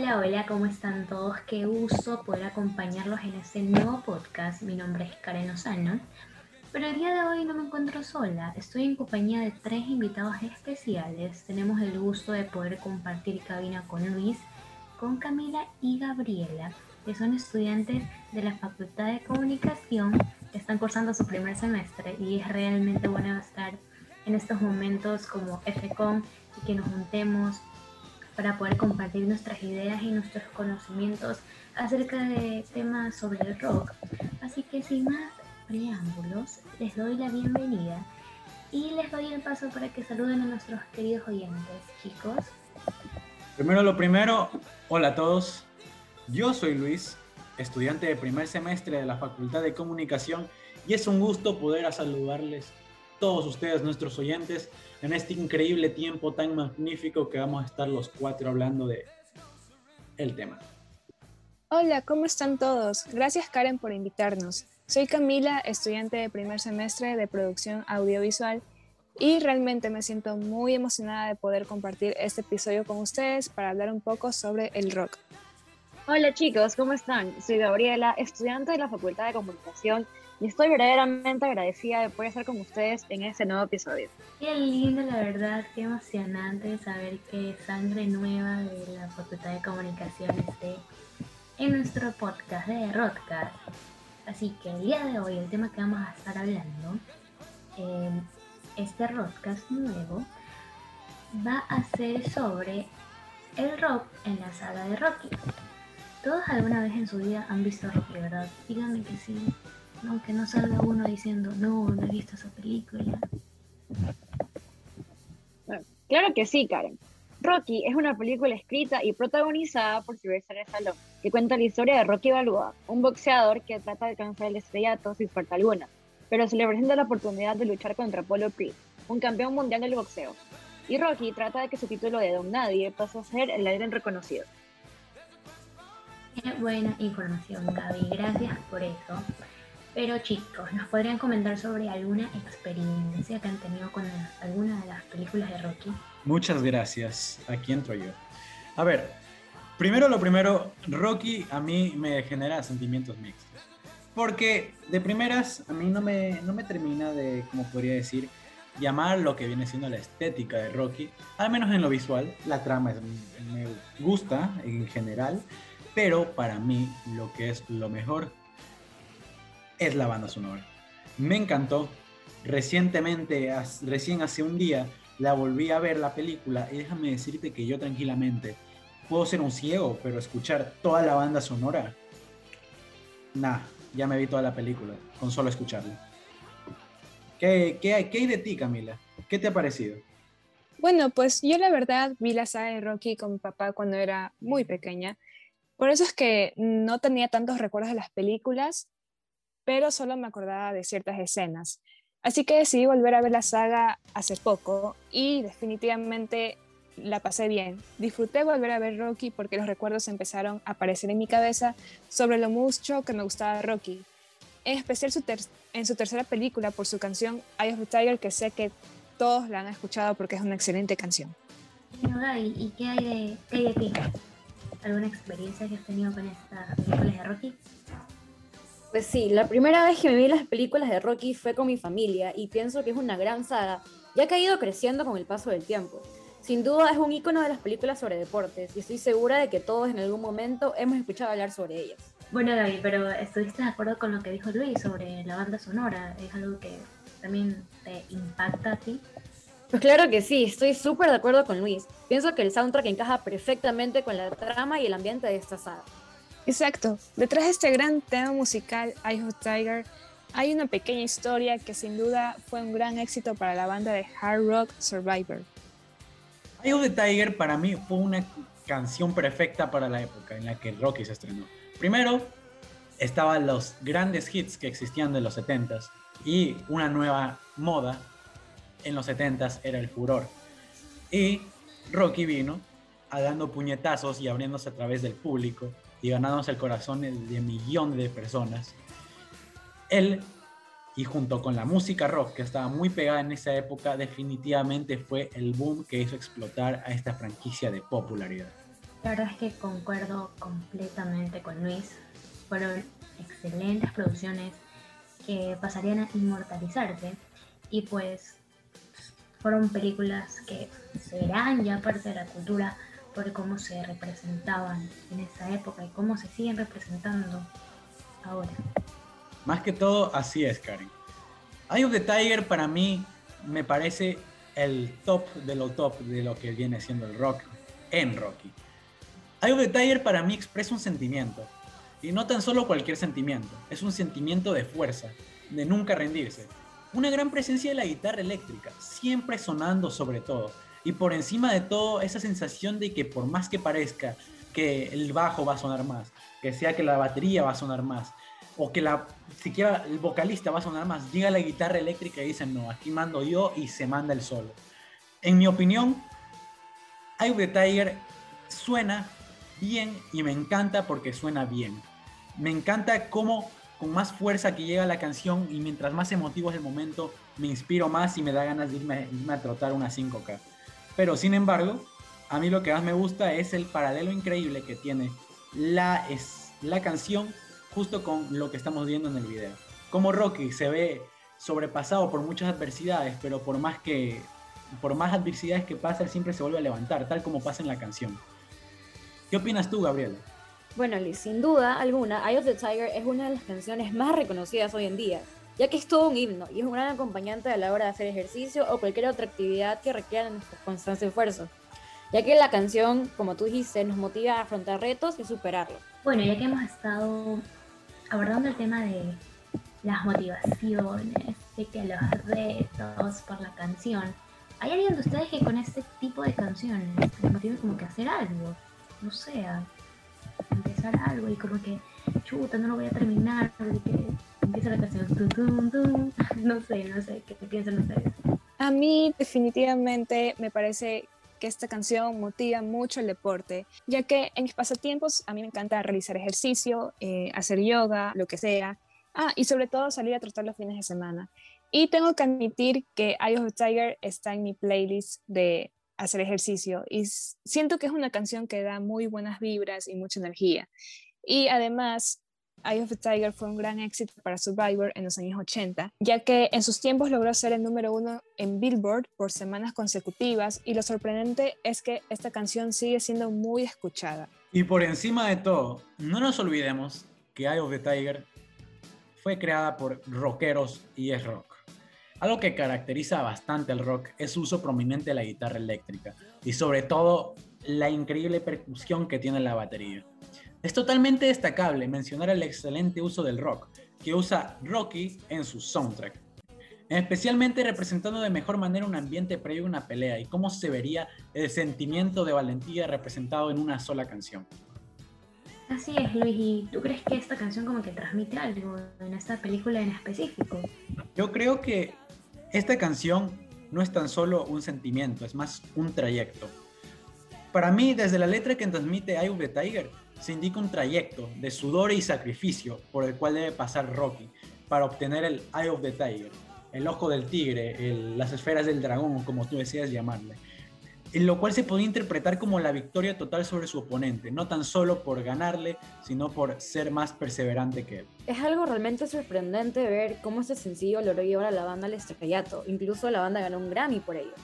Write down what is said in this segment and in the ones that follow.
Hola, hola, ¿cómo están todos? Qué gusto poder acompañarlos en este nuevo podcast. Mi nombre es Karen Osano, pero el día de hoy no me encuentro sola. Estoy en compañía de tres invitados especiales. Tenemos el gusto de poder compartir cabina con Luis, con Camila y Gabriela, que son estudiantes de la Facultad de Comunicación que están cursando su primer semestre y es realmente bueno estar en estos momentos como FCOM y que nos juntemos para poder compartir nuestras ideas y nuestros conocimientos acerca de temas sobre el rock. Así que sin más preámbulos, les doy la bienvenida y les doy el paso para que saluden a nuestros queridos oyentes, chicos. Primero lo primero, hola a todos. Yo soy Luis, estudiante de primer semestre de la Facultad de Comunicación y es un gusto poder saludarles todos ustedes, nuestros oyentes, en este increíble tiempo tan magnífico que vamos a estar los cuatro hablando de el tema. Hola, ¿cómo están todos? Gracias Karen por invitarnos. Soy Camila, estudiante de primer semestre de producción audiovisual y realmente me siento muy emocionada de poder compartir este episodio con ustedes para hablar un poco sobre el rock. Hola chicos, ¿cómo están? Soy Gabriela, estudiante de la Facultad de Comunicación y estoy verdaderamente agradecida de poder estar con ustedes en este nuevo episodio. Qué lindo, la verdad, qué emocionante saber que sangre nueva de la Facultad de Comunicación esté en nuestro podcast de Rodcast. Así que el día de hoy el tema que vamos a estar hablando, en este Rodcast nuevo, va a ser sobre el rock en la saga de Rocky. Todos alguna vez en su vida han visto Rocky, ¿verdad? Díganme que sí. Aunque no salga uno diciendo, no, no he visto esa película. claro que sí, Karen. Rocky es una película escrita y protagonizada por Sylvester Stallone, que cuenta la historia de Rocky Balboa, un boxeador que trata de alcanzar el estrellato sin falta alguna, pero se le presenta la oportunidad de luchar contra Apollo Creed, un campeón mundial del boxeo. Y Rocky trata de que su título de Don Nadie pase a ser el alguien reconocido. Qué buena información, Gaby. Gracias por eso. Pero chicos, ¿nos podrían comentar sobre alguna experiencia que han tenido con alguna de las películas de Rocky? Muchas gracias. Aquí entro yo. A ver, primero lo primero, Rocky a mí me genera sentimientos mixtos. Porque de primeras a mí no me, no me termina de, como podría decir, llamar lo que viene siendo la estética de Rocky, al menos en lo visual. La trama me gusta en general, pero para mí lo que es lo mejor es la banda sonora. Me encantó. Recientemente, recién hace un día, la volví a ver la película y déjame decirte que yo tranquilamente puedo ser un ciego, pero escuchar toda la banda sonora, nah, ya me vi toda la película con solo escucharla. ¿Qué, qué, hay, ¿Qué hay de ti, Camila? ¿Qué te ha parecido? Bueno, pues yo la verdad vi la saga de Rocky con mi papá cuando era muy pequeña. Por eso es que no tenía tantos recuerdos de las películas, pero solo me acordaba de ciertas escenas. Así que decidí volver a ver la saga hace poco y definitivamente la pasé bien. Disfruté volver a ver Rocky porque los recuerdos empezaron a aparecer en mi cabeza sobre lo mucho que me gustaba Rocky. En especial en su tercera película por su canción Eye of the Tiger que sé que todos la han escuchado porque es una excelente canción. ¿y qué hay de, qué ti? ¿Alguna experiencia que has tenido con estas películas de Rocky? Pues sí, la primera vez que me vi las películas de Rocky fue con mi familia y pienso que es una gran saga, ya que ha ido creciendo con el paso del tiempo. Sin duda es un icono de las películas sobre deportes y estoy segura de que todos en algún momento hemos escuchado hablar sobre ellas. Bueno, David, pero ¿estuviste de acuerdo con lo que dijo Luis sobre la banda sonora? ¿Es algo que también te impacta a ti? Pues claro que sí, estoy súper de acuerdo con Luis. Pienso que el soundtrack encaja perfectamente con la trama y el ambiente de esta saga. Exacto. Detrás de este gran tema musical, I of Tiger, hay una pequeña historia que sin duda fue un gran éxito para la banda de hard rock Survivor. I of Tiger para mí fue una canción perfecta para la época en la que Rocky se estrenó. Primero, estaban los grandes hits que existían de los 70s y una nueva moda en los 70s era el furor. Y Rocky vino a dando puñetazos y abriéndose a través del público y ganándose el corazón de millones de personas. Él, y junto con la música rock que estaba muy pegada en esa época, definitivamente fue el boom que hizo explotar a esta franquicia de popularidad. La verdad es que concuerdo completamente con Luis. Fueron excelentes producciones que pasarían a inmortalizarse y pues fueron películas que serán ya parte de la cultura por cómo se representaban en esa época y cómo se siguen representando ahora. Más que todo, así es, Karen. Eye of the Tiger para mí me parece el top de lo top de lo que viene siendo el rock en Rocky. Eye of the Tiger para mí expresa un sentimiento. Y no tan solo cualquier sentimiento, es un sentimiento de fuerza, de nunca rendirse. Una gran presencia de la guitarra eléctrica, siempre sonando sobre todo. Y por encima de todo, esa sensación de que por más que parezca que el bajo va a sonar más, que sea que la batería va a sonar más, o que la, siquiera el vocalista va a sonar más, llega la guitarra eléctrica y dicen, no, aquí mando yo y se manda el solo. En mi opinión, Eye of the Tiger suena bien y me encanta porque suena bien. Me encanta cómo con más fuerza que llega la canción y mientras más emotivo es el momento, me inspiro más y me da ganas de irme, a trotar una 5K. Pero sin embargo, a mí lo que más me gusta es el paralelo increíble que tiene la, es, la canción justo con lo que estamos viendo en el video. Como Rocky se ve sobrepasado por muchas adversidades, pero por más que por más adversidades que pasa, siempre se vuelve a levantar, tal como pasa en la canción. ¿Qué opinas tú, Gabriela? Bueno, Liz, sin duda alguna, Eye of the Tiger es una de las canciones más reconocidas hoy en día, ya que es todo un himno y es un gran acompañante a la hora de hacer ejercicio o cualquier otra actividad que requiera nuestro constante esfuerzo, ya que la canción, como tú dijiste, nos motiva a afrontar retos y superarlos. Bueno, ya que hemos estado abordando el tema de las motivaciones, de que los retos por la canción, ¿hay alguien de ustedes que con este tipo de canciones les motive como que hacer algo? No sé, empezar algo y como que, chuta, no lo voy a terminar, empieza la canción, no sé, no sé, ¿qué piensan ustedes? A mí definitivamente me parece que esta canción motiva mucho el deporte, ya que en mis pasatiempos a mí me encanta realizar ejercicio, eh, hacer yoga, lo que sea. Ah, y sobre todo salir a trotar los fines de semana. Y tengo que admitir que Eye of the Tiger está en mi playlist de hacer ejercicio y siento que es una canción que da muy buenas vibras y mucha energía. Y además, Eye of the Tiger fue un gran éxito para Survivor en los años 80, ya que en sus tiempos logró ser el número uno en Billboard por semanas consecutivas y lo sorprendente es que esta canción sigue siendo muy escuchada. Y por encima de todo, no nos olvidemos que Eye of the Tiger fue creada por rockeros y es rock. Algo que caracteriza bastante al rock es su uso prominente de la guitarra eléctrica y sobre todo la increíble percusión que tiene la batería. Es totalmente destacable mencionar el excelente uso del rock que usa Rocky en su soundtrack, especialmente representando de mejor manera un ambiente previo a una pelea y cómo se vería el sentimiento de valentía representado en una sola canción. Así es, Luis. ¿Y tú crees que esta canción como que transmite algo en esta película en específico? Yo creo que esta canción no es tan solo un sentimiento, es más un trayecto. Para mí, desde la letra que transmite Eye of the Tiger, se indica un trayecto de sudor y sacrificio por el cual debe pasar Rocky para obtener el Eye of the Tiger, el ojo del tigre, las esferas del dragón, como tú decías llamarle en lo cual se podía interpretar como la victoria total sobre su oponente, no tan solo por ganarle, sino por ser más perseverante que él. Es algo realmente sorprendente ver cómo este sencillo logró llevar a la banda al estrellato, incluso la banda ganó un Grammy por ello.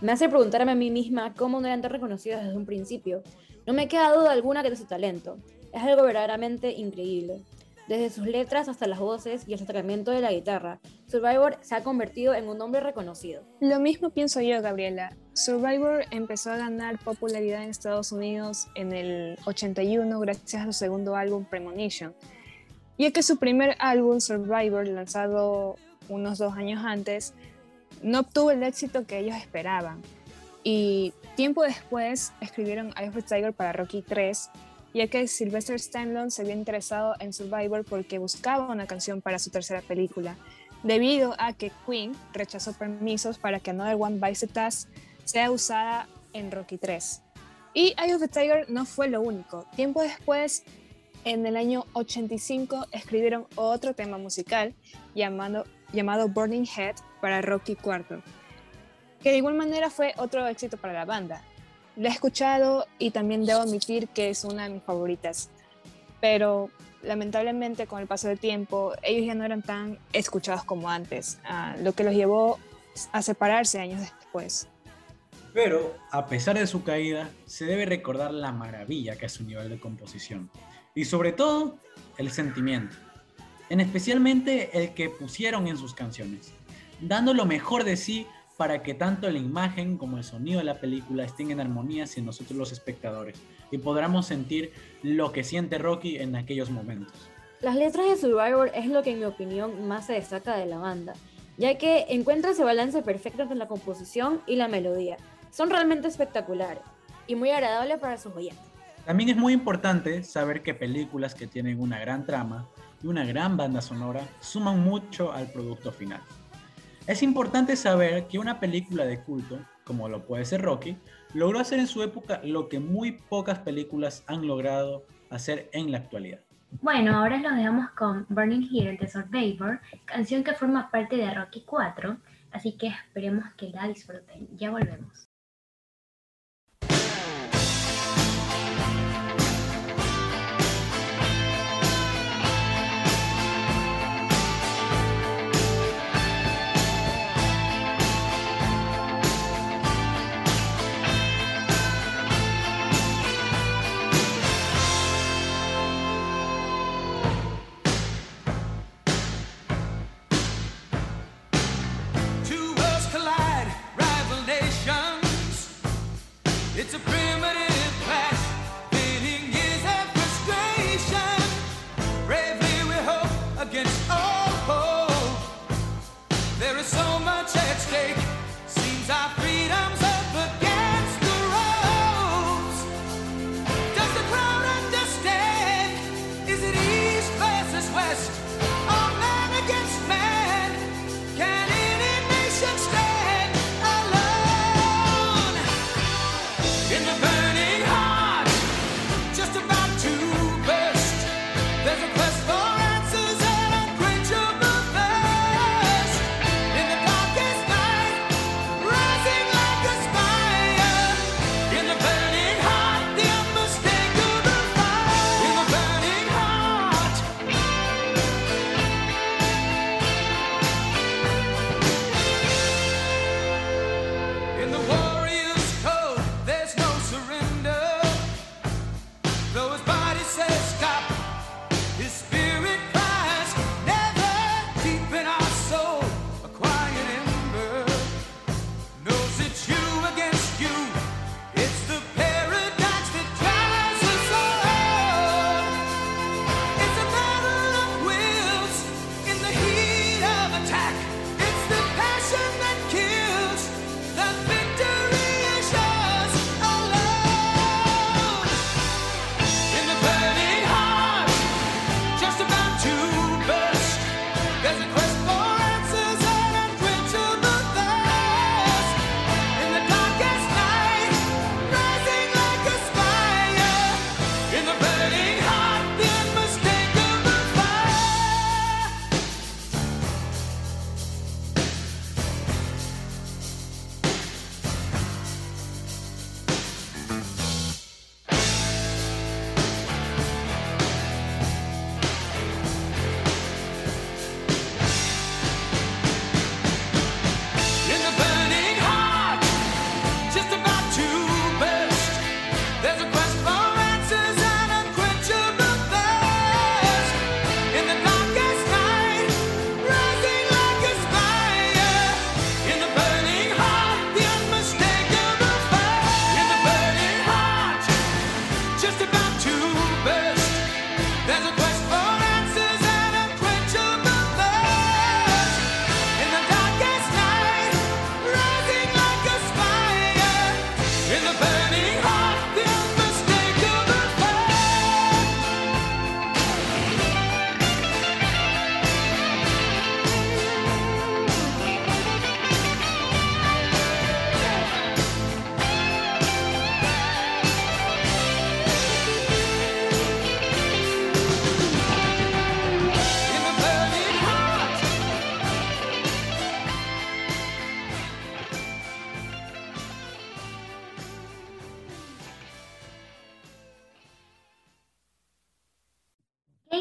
Me hace preguntarme a mí misma cómo no eran tan reconocidos desde un principio. No me queda duda alguna que de su talento. Es algo verdaderamente increíble. Desde sus letras hasta las voces y el tratamiento de la guitarra, Survivor se ha convertido en un nombre reconocido. Lo mismo pienso yo, Gabriela. Survivor empezó a ganar popularidad en Estados Unidos en el 81 gracias a su segundo álbum Premonition, ya que su primer álbum Survivor, lanzado unos dos años antes, no obtuvo el éxito que ellos esperaban. Y tiempo después escribieron I of Tiger para Rocky 3 ya que Sylvester Stallone se había interesado en Survivor porque buscaba una canción para su tercera película, debido a que Queen rechazó permisos para que Another One Bites the Task sea usada en Rocky 3. Y Eye of the Tiger no fue lo único. Tiempo después, en el año 85, escribieron otro tema musical llamado, Burning Head para Rocky IV, que de igual manera fue otro éxito para la banda. la he escuchado y también debo admitir que es una de mis favoritas. Pero lamentablemente con el paso del tiempo ellos ya no eran tan escuchados como antes, lo que los llevó a separarse años después. Pero, a pesar de su caída, se debe recordar la maravilla que es su nivel de composición. Y sobre todo, el sentimiento. En especialmente el que pusieron en sus canciones. Dando lo mejor de sí para que tanto la imagen como el sonido de la película estén en armonía sin nosotros los espectadores y podamos sentir lo que siente Rocky en aquellos momentos. Las letras de Survivor es lo que en mi opinión más se destaca de la banda, ya que encuentra ese balance perfecto entre la composición y la melodía. Son realmente espectaculares y muy agradables para sus oyentes. También es muy importante saber que películas que tienen una gran trama y una gran banda sonora suman mucho al producto final. Es importante saber que una película de culto, como lo puede ser Rocky, logró hacer en su época lo que muy pocas películas han logrado hacer en la actualidad. Bueno, ahora los dejamos con Burning Here de Survivor, canción que forma parte de Rocky 4, así que esperemos que la disfruten. Ya volvemos.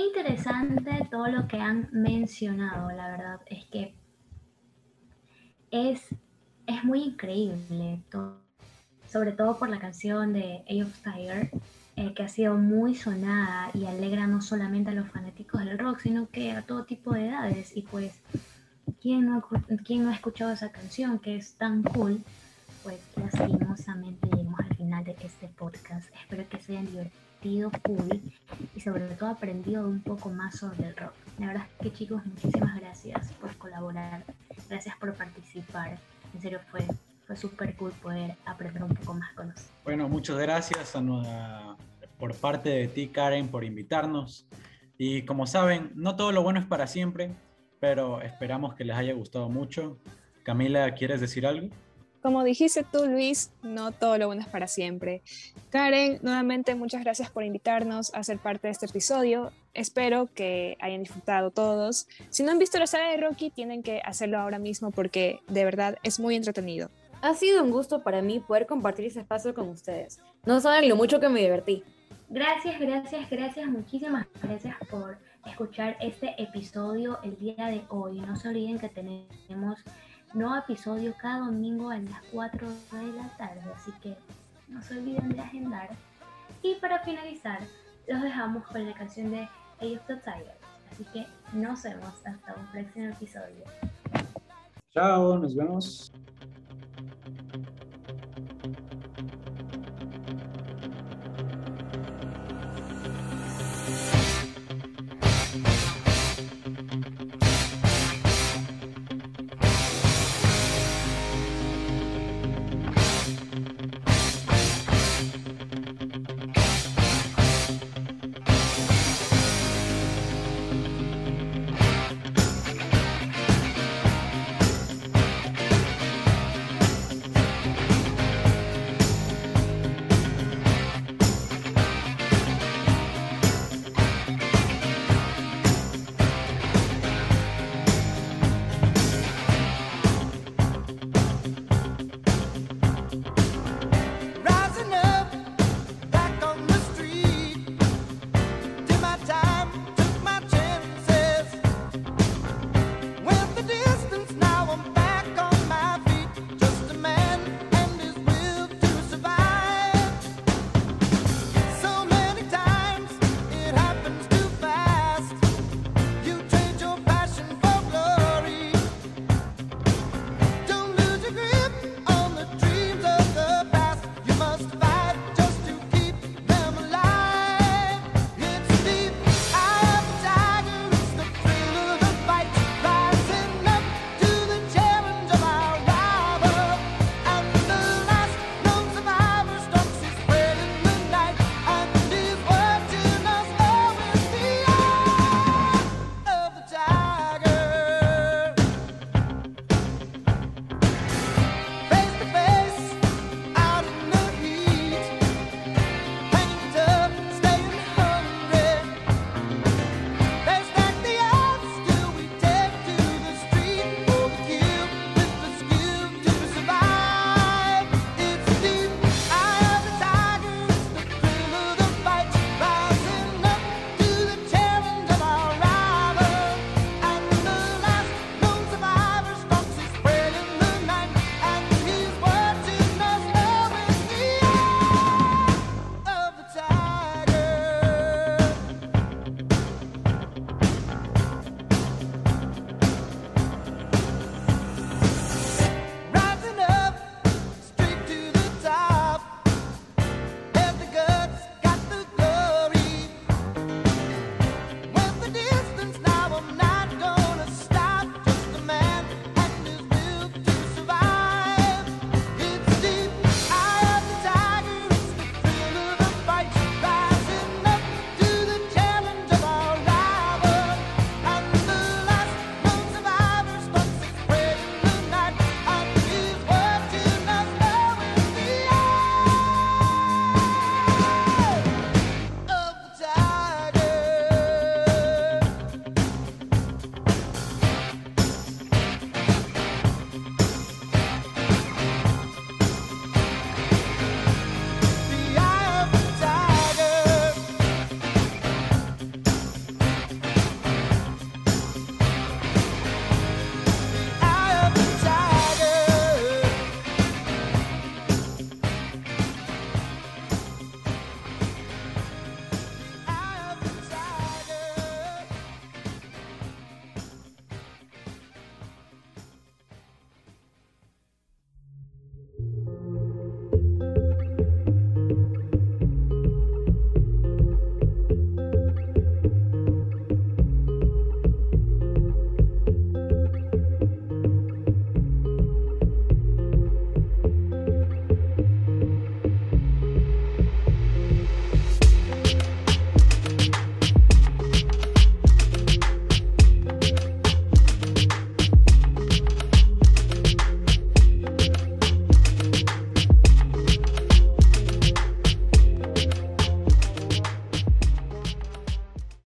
Interesante todo lo que han mencionado, la verdad es que es, es muy increíble, sobre todo por la canción de A of Tiger, eh, que ha sido muy sonada y alegra no solamente a los fanáticos del rock, sino que a todo tipo de edades. Y pues, ¿quién no, quién no ha escuchado esa canción que es tan cool? Pues lastimosamente llegamos al final de este podcast. Espero que se hayan divertido cool y sobre todo aprendido un poco más sobre el rock. La verdad es que chicos, muchísimas gracias por colaborar, gracias por participar. En serio fue fue súper cool poder aprender un poco más con nosotros. Bueno, muchas gracias por parte de ti, Karen, por invitarnos. Y como saben, no todo lo bueno es para siempre, pero esperamos que les haya gustado mucho. Camila, ¿quieres decir algo? Como dijiste tú, Luis, no todo lo bueno es para siempre. Karen, nuevamente muchas gracias por invitarnos a ser parte de este episodio. Espero que hayan disfrutado todos. Si no han visto la saga de Rocky, tienen que hacerlo ahora mismo porque de verdad es muy entretenido. Ha sido un gusto para mí poder compartir ese espacio con ustedes. No saben lo mucho que me divertí. Gracias, gracias, gracias, muchísimas gracias por escuchar este episodio el día de hoy. No se olviden que tenemos nuevo episodio cada domingo a las 4 de la tarde, así que no se olviden de agendar. Y para finalizar, los dejamos con la canción de Age of the Tiger. Así que nos vemos hasta un próximo episodio. Chao, nos vemos.